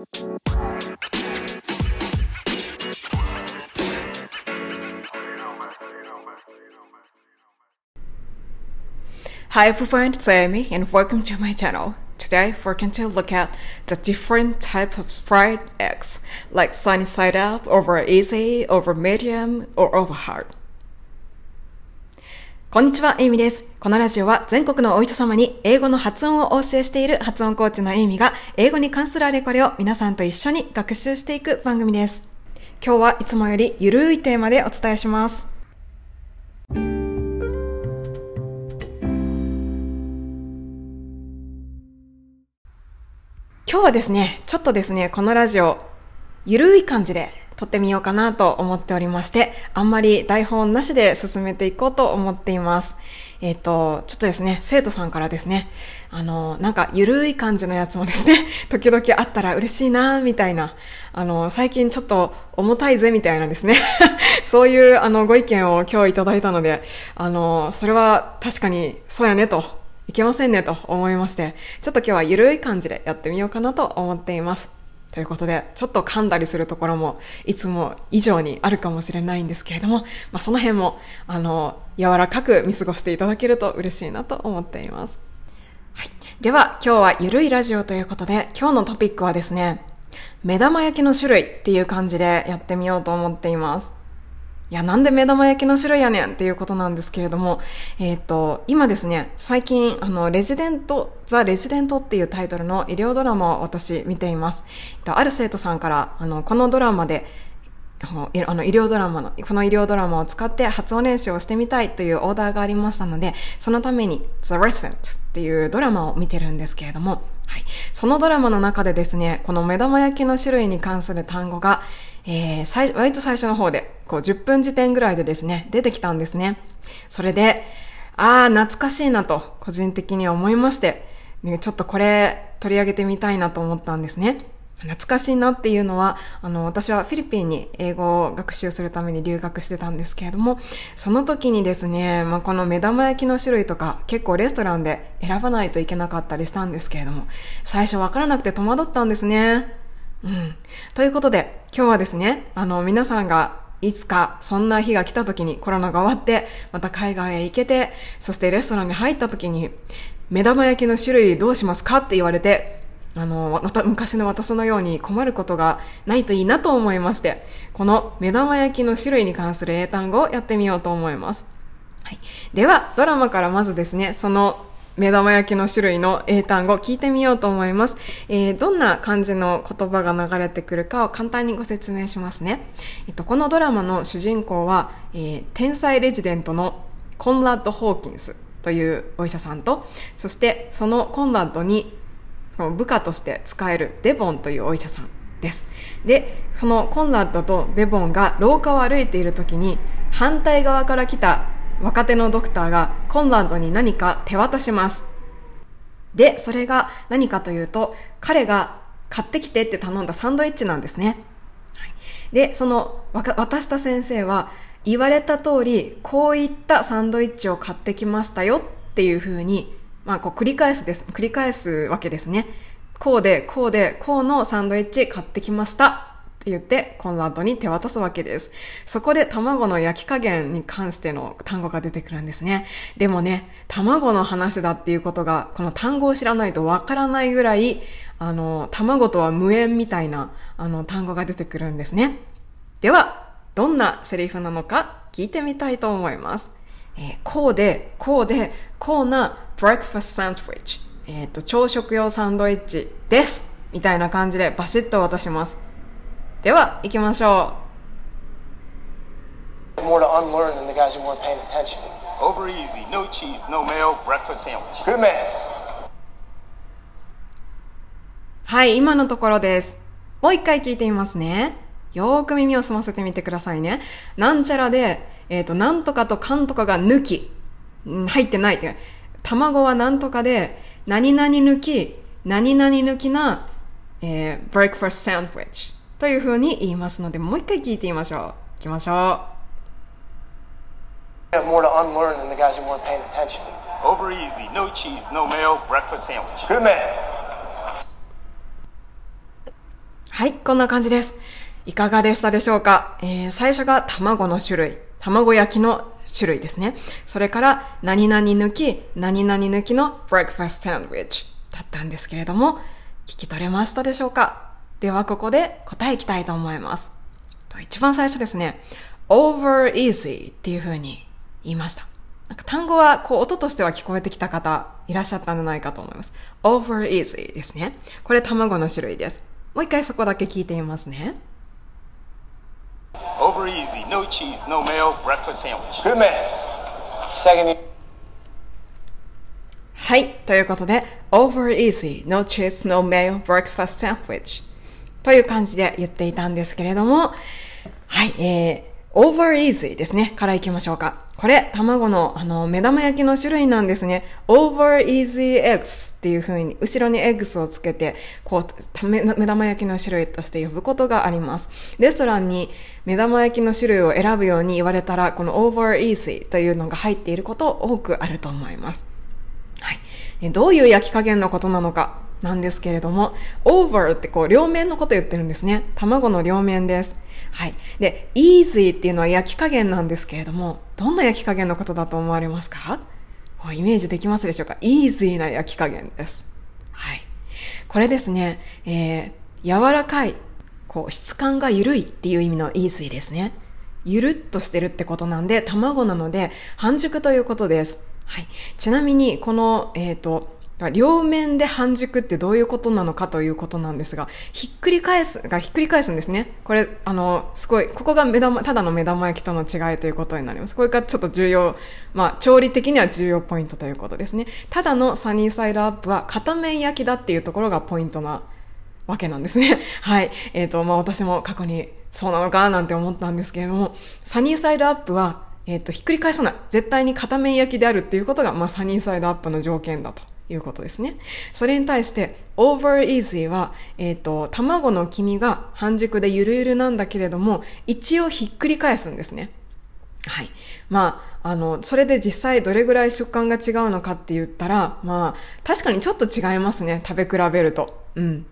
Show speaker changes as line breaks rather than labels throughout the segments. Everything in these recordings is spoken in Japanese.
Hi everyone, it's Amy and welcome to my channel. Today we're going to look at the different types of fried eggs, like sunny side up, over easy, over medium, or over hard. こんにちは、エイミです。このラジオは全国のお医者様に英語の発音をお教えしている発音コーチのエイミが英語に関するあれこれを皆さんと一緒に学習していく番組です。今日はいつもよりゆるいテーマでお伝えします。今日はですね、ちょっとですね、このラジオ、ゆるい感じで撮ってみようかなと思っておりまして、あんまり台本なしで進めていこうと思っています。えっ、ー、と、ちょっとですね、生徒さんからですね、あの、なんかゆるい感じのやつもですね、時々あったら嬉しいなみたいな、あの、最近ちょっと重たいぜみたいなですね、そういうあのご意見を今日いただいたので、あの、それは確かにそうやねといけませんねと思いまして、ちょっと今日はゆるい感じでやってみようかなと思っています。ということで、ちょっと噛んだりするところもいつも以上にあるかもしれないんですけれども、まあ、その辺も、あの、柔らかく見過ごしていただけると嬉しいなと思っています。はい。では、今日はゆるいラジオということで、今日のトピックはですね、目玉焼きの種類っていう感じでやってみようと思っています。いや、なんで目玉焼きの種類やねんっていうことなんですけれども、えっ、ー、と、今ですね、最近、あの、レジデント、ザ・レジデントっていうタイトルの医療ドラマを私見ています。ある生徒さんから、あの、このドラマで、あの、医療ドラマの、この医療ドラマを使って発音練習をしてみたいというオーダーがありましたので、そのために The Resident っていうドラマを見てるんですけれども、はい。そのドラマの中でですね、この目玉焼きの種類に関する単語が、えー、割と最初の方で、こう10分時点ぐらいでですね、出てきたんですね。それで、ああ、懐かしいなと、個人的には思いまして、ね、ちょっとこれ取り上げてみたいなと思ったんですね。懐かしいなっていうのは、あの、私はフィリピンに英語を学習するために留学してたんですけれども、その時にですね、まあ、この目玉焼きの種類とか結構レストランで選ばないといけなかったりしたんですけれども、最初わからなくて戸惑ったんですね。うん。ということで、今日はですね、あの、皆さんがいつかそんな日が来た時にコロナが終わって、また海外へ行けて、そしてレストランに入った時に、目玉焼きの種類どうしますか？って言われて、あの、また昔の私のように困ることがないといいなと思いまして、この目玉焼きの種類に関する英単語をやってみようと思います。はい。では、ドラマからまずですね、その目玉焼きの種類の英単語聞いてみようと思います。えー、どんな感じの言葉が流れてくるかを簡単にご説明しますね。えっと、このドラマの主人公は、えー、天才レジデントのコンラッド・ホーキンスというお医者さんと、そしてそのコンラッドに部下として使えるデボンというお医者さんです。で、そのコンラッドとデボンが廊下を歩いている時に反対側から来た若手のドクターがコンラッドに何か手渡します。で、それが何かというと、彼が買ってきてって頼んだサンドイッチなんですね。で、その渡した先生は言われた通り、こういったサンドイッチを買ってきましたよっていうふうにまあ、こう繰り返すです。繰り返すわけですね。こうで、こうで、こうのサンドイッチ買ってきました。って言って、コンラードに手渡すわけです。そこで卵の焼き加減に関しての単語が出てくるんですね。でもね、卵の話だっていうことが、この単語を知らないとわからないぐらい、あの、卵とは無縁みたいな、あの、単語が出てくるんですね。では、どんなセリフなのか聞いてみたいと思います。えー、こうで、こうで、こうな breakfast sandwich、えっ、ー、と、朝食用サンドイッチです。みたいな感じでバシッと渡します。では、行きましょう。More to unlearn than the guys who weren't paying attention. Over easy, no cheese, no mayo, breakfast sandwich. Good man. はい、今のところです。もう一回聞いてみますね。よーく耳を澄ませてみてくださいね。なんちゃらで、えっ、ー、と、なんとかとかんとかが抜き、入ってないって。卵はなんとかで、何々抜き、何々抜きな、えー、breakfast sandwich というふうに言いますので、もう一回聞いてみましょう。行きましょう。more to unlearn than the guys who weren't paying attention. Over easy, no cheese, no mayo, breakfast sandwich. Good man. はい、こんな感じです。いかがでしたでしょうか、えー、最初が卵の種類、卵焼きの種類ですね。それから、何々抜き、何々抜きの breakfast sandwich だったんですけれども、聞き取れましたでしょうかではここで答えいきたいと思います。一番最初ですね、over easy っていうふうに言いました。なんか単語はこう音としては聞こえてきた方いらっしゃったんじゃないかと思います。over easy ですね。これ卵の種類です。もう一回そこだけ聞いてみますね。はい。ということで、over easy, no cheese, no mayo, breakfast sandwich. という感じで言っていたんですけれども、はい、えー、over easy ですね。からいきましょうか。これ、卵の、あの、目玉焼きの種類なんですね。over easy eggs っていう風に、後ろに eggs をつけて、こう、目玉焼きの種類として呼ぶことがあります。レストランに目玉焼きの種類を選ぶように言われたら、この over easy というのが入っていること多くあると思います。はい。どういう焼き加減のことなのか。なんですけれども、over ってこう両面のこと言ってるんですね。卵の両面です。はい。で、easy っていうのは焼き加減なんですけれども、どんな焼き加減のことだと思われますか？イメージできますでしょうか ?easy な焼き加減です。はい。これですね、えー、柔らかい、こう質感が緩いっていう意味の easy ですね。ゆるっとしてるってことなんで、卵なので半熟ということです。はい。ちなみに、この、えっ、ー、と、両面で半熟ってどういうことなのかということなんですが、ひっくり返す、がひっくり返すんですね。これ、あの、すごい、ここが目玉、ただの目玉焼きとの違いということになります。これがちょっと重要、まあ、調理的には重要ポイントということですね。ただのサニーサイドアップは片面焼きだっていうところがポイントなわけなんですね。はい。えっ、ー、と、まあ、私も過去にそうなのかなんて思ったんですけれども、サニーサイドアップは、えっ、ー、と、ひっくり返さない。絶対に片面焼きであるっていうことが、まあ、サニーサイドアップの条件だと。いうことですね。それに対して over easy は、えっ、ー、と、卵の黄身が半熟でゆるゆるなんだけれども、一応ひっくり返すんですね。はい。まあ、あの、それで実際どれぐらい食感が違うのかって言ったら、まあ、確かにちょっと違いますね。食べ比べると。うん。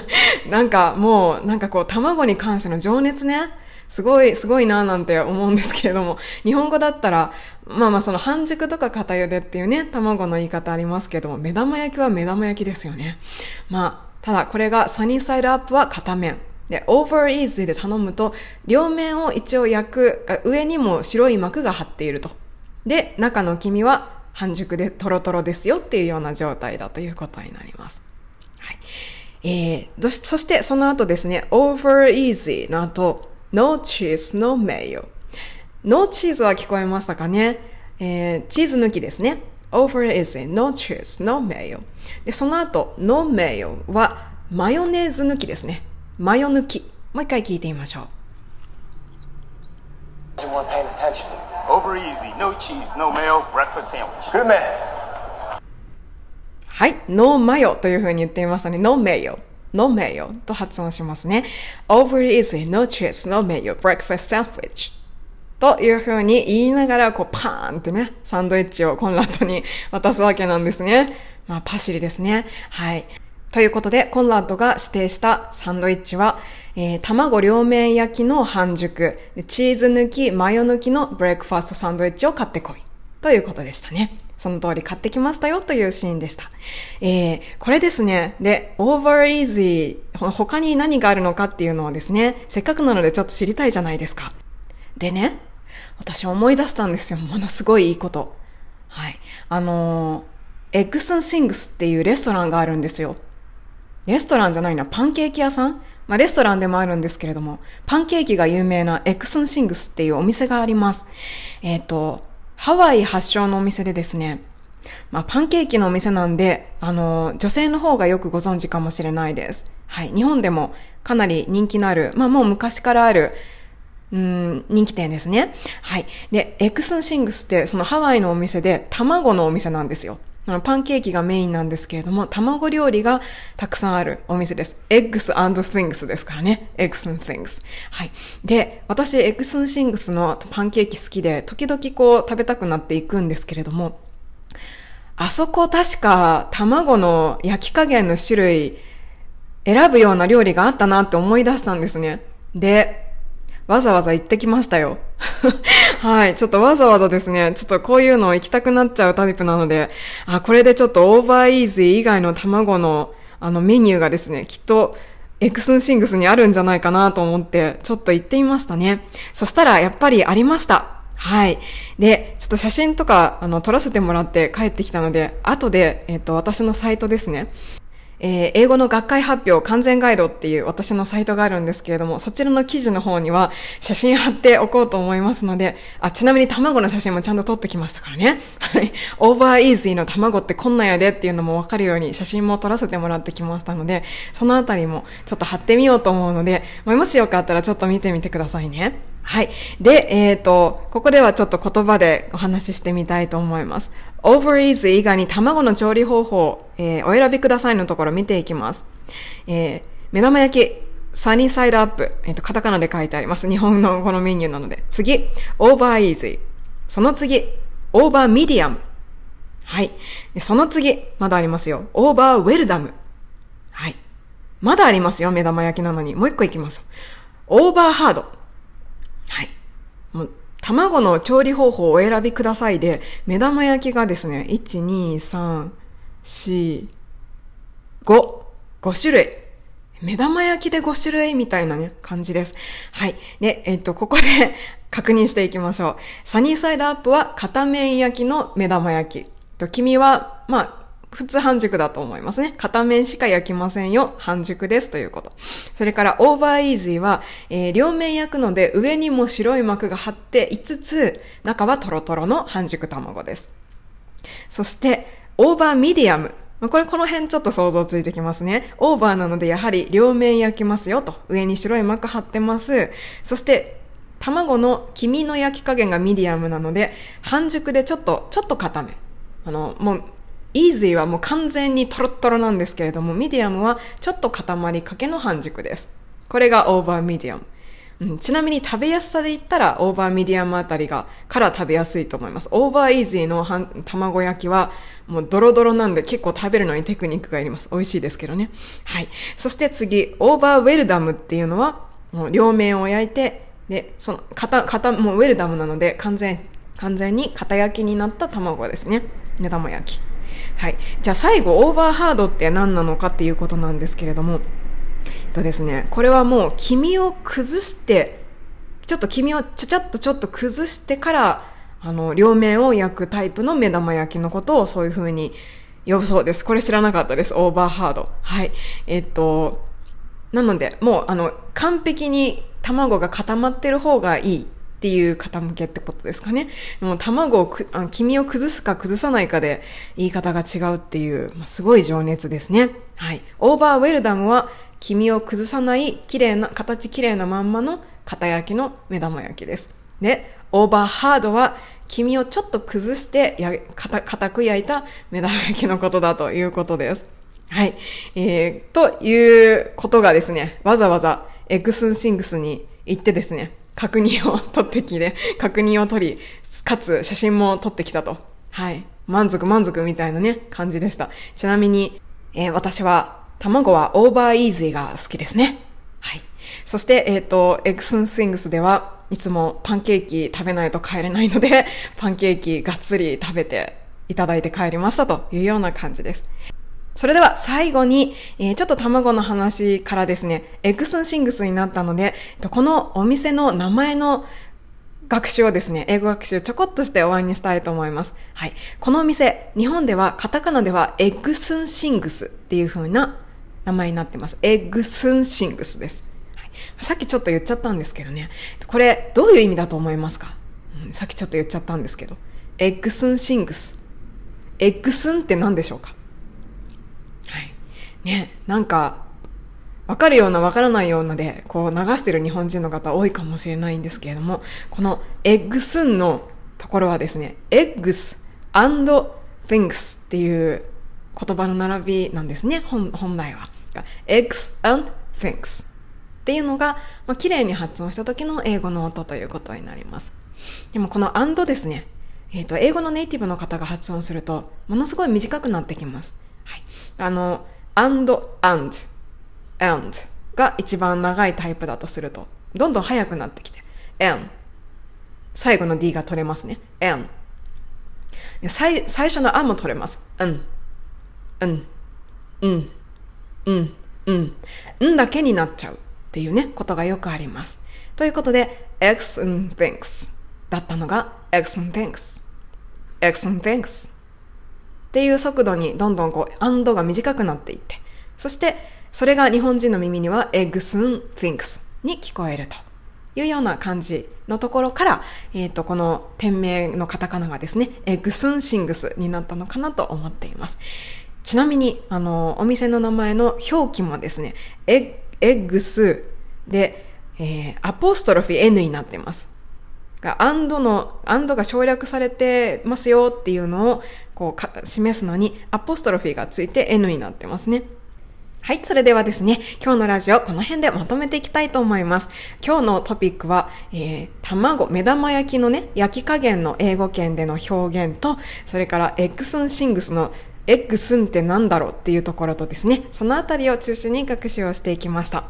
なんかもう、なんかこう、卵に関しての情熱ね。すごい、すごいなぁなんて思うんですけれども、日本語だったら、まあまあその半熟とか片茹でっていうね、卵の言い方ありますけれども、目玉焼きは目玉焼きですよね。まあ、ただこれがサニーサイドアップは片面。で、over easy で頼むと、両面を一応焼く、上にも白い膜が張っていると。で、中の黄身は半熟でトロトロですよっていうような状態だということになります。はい。えー、そしてその後ですね、over easy の後、ノー cheese, no mayo. No は聞こえましたかね、えー、チーズ抜きですね。over is it, no cheese, no で、その後、no mayo はマヨネーズ抜きですね。マヨ抜き。もう一回聞いてみましょう。はい、 no mayo というふうに言っていましたね。 No mayo。No mayo と発音しますね。over easy, no cheese, no mayo, breakfast sandwich というふうに言いながら、こう、パーンってね、サンドイッチをコンラッドに渡すわけなんですね。まあ、パシリですね。はい。ということで、コンラッドが指定したサンドイッチは、えー、卵両面焼きの半熟、チーズ抜き、マヨ抜きのブレックファーストサンドイッチを買ってこい。ということでしたね。その通り買ってきましたよというシーンでした。えー、これですね。で、over easy、他に何があるのかっていうのはですね、せっかくなのでちょっと知りたいじゃないですか。でね、私思い出したんですよ。ものすごいいいこと。はい。あのー、 Eggs 'n Things っていうレストランがあるんですよ。レストランじゃないな、パンケーキ屋さん？まあ、レストランでもあるんですけれども、パンケーキが有名な Eggs 'n Things っていうお店があります。えっ、ー、と、ハワイ発祥のお店でですね、まあ、パンケーキのお店なんで、あの、女性の方がよくご存知かもしれないです。はい。日本でもかなり人気のある、まあもう昔からある、うん、人気店ですね。はい。で、 Eggs 'n Things ってそのハワイのお店で卵のお店なんですよ。パンケーキがメインなんですけれども、卵料理がたくさんあるお店です。eggs and things ですからね。eggs and things。はい。で、私、 Eggs 'n Things のパンケーキ好きで、時々こう食べたくなっていくんですけれども、あそこ確か卵の焼き加減の種類、選ぶような料理があったなって思い出したんですね。で、わざわざ行ってきましたよ。はい。ちょっとわざわざですね、ちょっとこういうの行きたくなっちゃうタイプなので、あ、これでちょっと over easy 以外の卵のあのメニューがですね、きっと Eggs 'n Things にあるんじゃないかなと思って、ちょっと行ってみましたね。そしたらやっぱりありました。はい。で、ちょっと写真とか、あの、撮らせてもらって帰ってきたので、後で、えっ、と、私のサイトですね。えー、英語の学会発表完全ガイドっていう私のサイトがあるんですけれども、そちらの記事の方には写真貼っておこうと思いますので、あ、ちなみに卵の写真もちゃんと撮ってきましたからね。はい。over easy の卵ってこんなんやでっていうのもわかるように写真も撮らせてもらってきましたので、そのあたりもちょっと貼ってみようと思うので、もしよかったらちょっと見てみてくださいね。はい。で、えっ、ー、と、ここではちょっと言葉でお話ししてみたいと思います。Over easy 以外に卵の調理方法、えー、お選びくださいのところ見ていきます。えー、目玉焼き、 sunny side up、えっ、ー、と、カタカナで書いてあります。日本のこのメニューなので。次、over easy。その次、over medium。はい。その次、まだありますよ。over well done。はい。まだありますよ。目玉焼きなのに。もう一個いきます。over hard。はい。もう、卵の調理方法をお選びくださいで、目玉焼きがですね、1、2、3、4、5、5種類。目玉焼きで5種類みたいなね、感じです。はい。で、えっと、ここで 確認していきましょう。 sunny side up は片面焼きの目玉焼き。と、黄身は、まあ、普通半熟だと思いますね。片面しか焼きませんよ。半熟ですということ。それから over easy は、えー、両面焼くので上にも白い膜が張っていつつ、中はトロトロの半熟卵です。そして、 over medium。これこの辺ちょっと想像ついてきますね。オーバーなのでやはり両面焼きますよと。上に白い膜張ってます。そして、卵の黄身の焼き加減がミディアムなので、半熟でちょっと、ちょっと固め。あの、もう easy はもう完全にトロットロなんですけれども、ミディアムはちょっと固まりかけの半熟です。これが over medium。うん、ちなみに食べやすさで言ったら over medium あたりがから食べやすいと思います。 over easy の卵焼きはもうドロドロなんで結構食べるのにテクニックがいります。美味しいですけどね。はい。そして次、オーバーウェルダムっていうのはもう両面を焼いて、で、その、型、型、もうウェルダムなので完全、完全に型焼きになった卵ですね。目玉焼き。はい。じゃあ最後、オーバーハードって何なのかっていうことなんですけれども、えっとですね、これはもう黄身を崩して、ちょっと黄身をちゃちゃっとちょっと崩してから、あの、両面を焼くタイプの目玉焼きのことをそういう風に呼ぶそうです。これ知らなかったです。オーバーハード。はい。えっと、なので、もう、あの、完璧に卵が固まってる方がいいっていう方向けってことですかね。も卵をく、あ黄身を崩すか崩さないかで言い方が違うっていう、まあ、すごい情熱ですね。はい。オーバーウェルダムは黄身を崩さない綺麗な、形綺麗なまんまの片焼きの目玉焼きです。で、オーバーハードは黄身をちょっと崩してや、硬く焼いた目玉焼きのことだということです。はい。えー、ということがですね、わざわざ Eggs 'n Things に行ってですね、確認を取ってきて、確認を取り、かつ写真も撮ってきたと。はい。満足満足みたいなね、感じでした。ちなみに、えー、私は、卵は over easy が好きですね。はい。そして、えっ、ー、と、 Eggs 'n Things では、いつもパンケーキ食べないと帰れないので、パンケーキがっつり食べていただいて帰りましたというような感じです。それでは最後に、えー、ちょっと卵の話からですね、 Eggs 'n Things になったので、このお店の名前の学習をですね、英語学習ちょこっとして終わりにしたいと思います。はい。このお店、日本ではカタカナではエッグスンシングスっていう風な名前になってます。エッグスンシングスです。はい、さっきちょっと言っちゃったんですけどね。これ、どういう意味だと思いますか、うん、さっきちょっと言っちゃったんですけど。エッグスンシングス。エッグスンって何でしょうか？ね、なんか、わかるようなわからないようなで、こう流してる日本人の方多いかもしれないんですけれども、このエッグスンのところはですね、eggs and things っていう言葉の並びなんですね、本本来は。eggs and things っていうのが、まあ、綺麗に発音した時の英語の音ということになります。でもこの and ですね、えっ、ー、と、英語のネイティブの方が発音すると、ものすごい短くなってきます。はい。あの、and and and が一番長いタイプだとすると、どんどん速くなってきて、and 最後の D が取れますね。and 最最初の A も取れます。うん、うん、うん、うん、うん、うんだけになっちゃうっていうね、ことがよくあります。ということで、X and thinks だったのが X and thinks。X and thinks っていう速度にどんどんこう、アンドが短くなっていって、そしてそれが日本人の耳には Eggs and thinks に聞こえると。いうような感じのところから、えっ、ー、と、この店名のカタカナがですね、エグスンシングスになったのかなと思っています。ちなみに、あの、お店の名前の表記もですね、エッグスで、えー、アポストロフィー N になってます。が、アンドの、アンドが省略されてますよっていうのを、こう、示すのに、アポストロフィーがついて N になってますね。はい、それではですね、今日のラジオこの辺でまとめていきたいと思います。今日のトピックは、えー、卵、目玉焼きのね、焼き加減の英語圏での表現と、それからエッグスンシングスのエッグスンって何だろうっていうところとですね、そのあたりを中心に学習をしていきました。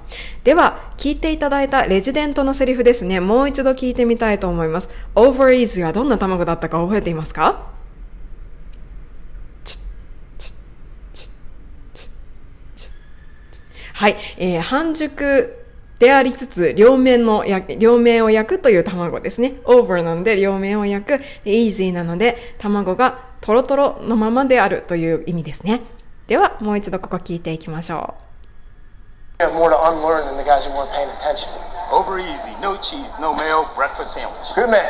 では、聞いていただいたレジデントのセリフですね、もう一度聞いてみたいと思います。over easy はどんな卵だったか覚えていますか？はい、えー、半熟でありつつ、両面の焼両面を焼くという卵ですね。over なので両面を焼く。easy なので、卵がトロトロのままであるという意味ですね。では、もう一度ここ聞いていきましょう。
more to unlearn than the guys who weren't paying attention.
Over easy, no cheese, no mayo, breakfast sandwich.
Good man.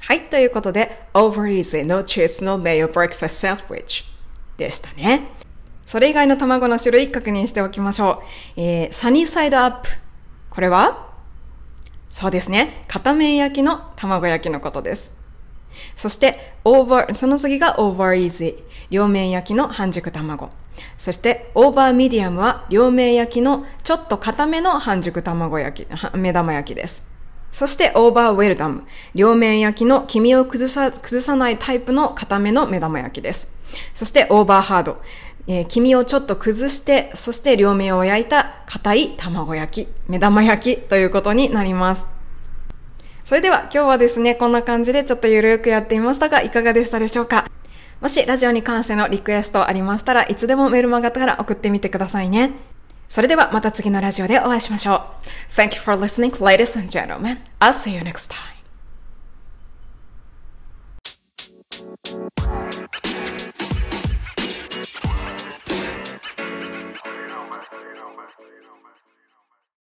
はい、ということで、over easy, no cheese, no mayo, breakfast sandwich でしたね。それ以外の卵の種類確認しておきましょう。えー、サニーサイドアップ。これは？そうですね。片面焼きの卵焼きのことです。そして、 over、その次が over easy。両面焼きの半熟卵。そして、 over medium は両面焼きのちょっと固めの半熟卵焼き、目玉焼きです。そして、 over well done。両面焼きの黄身を崩さ、崩さないタイプの固めの目玉焼きです。そして、 over hard。えー、黄身をちょっと崩して、そして両面を焼いた硬い卵焼き、目玉焼きということになります。それでは今日はですね、こんな感じでちょっとゆるくやってみましたが、いかがでしたでしょうか？もしラジオに関してのリクエストありましたらいつでもメルマガから送ってみてくださいね。それではまた次のラジオでお会いしましょう。Thank you for listening, ladies and gentlemen. I'll see you next time.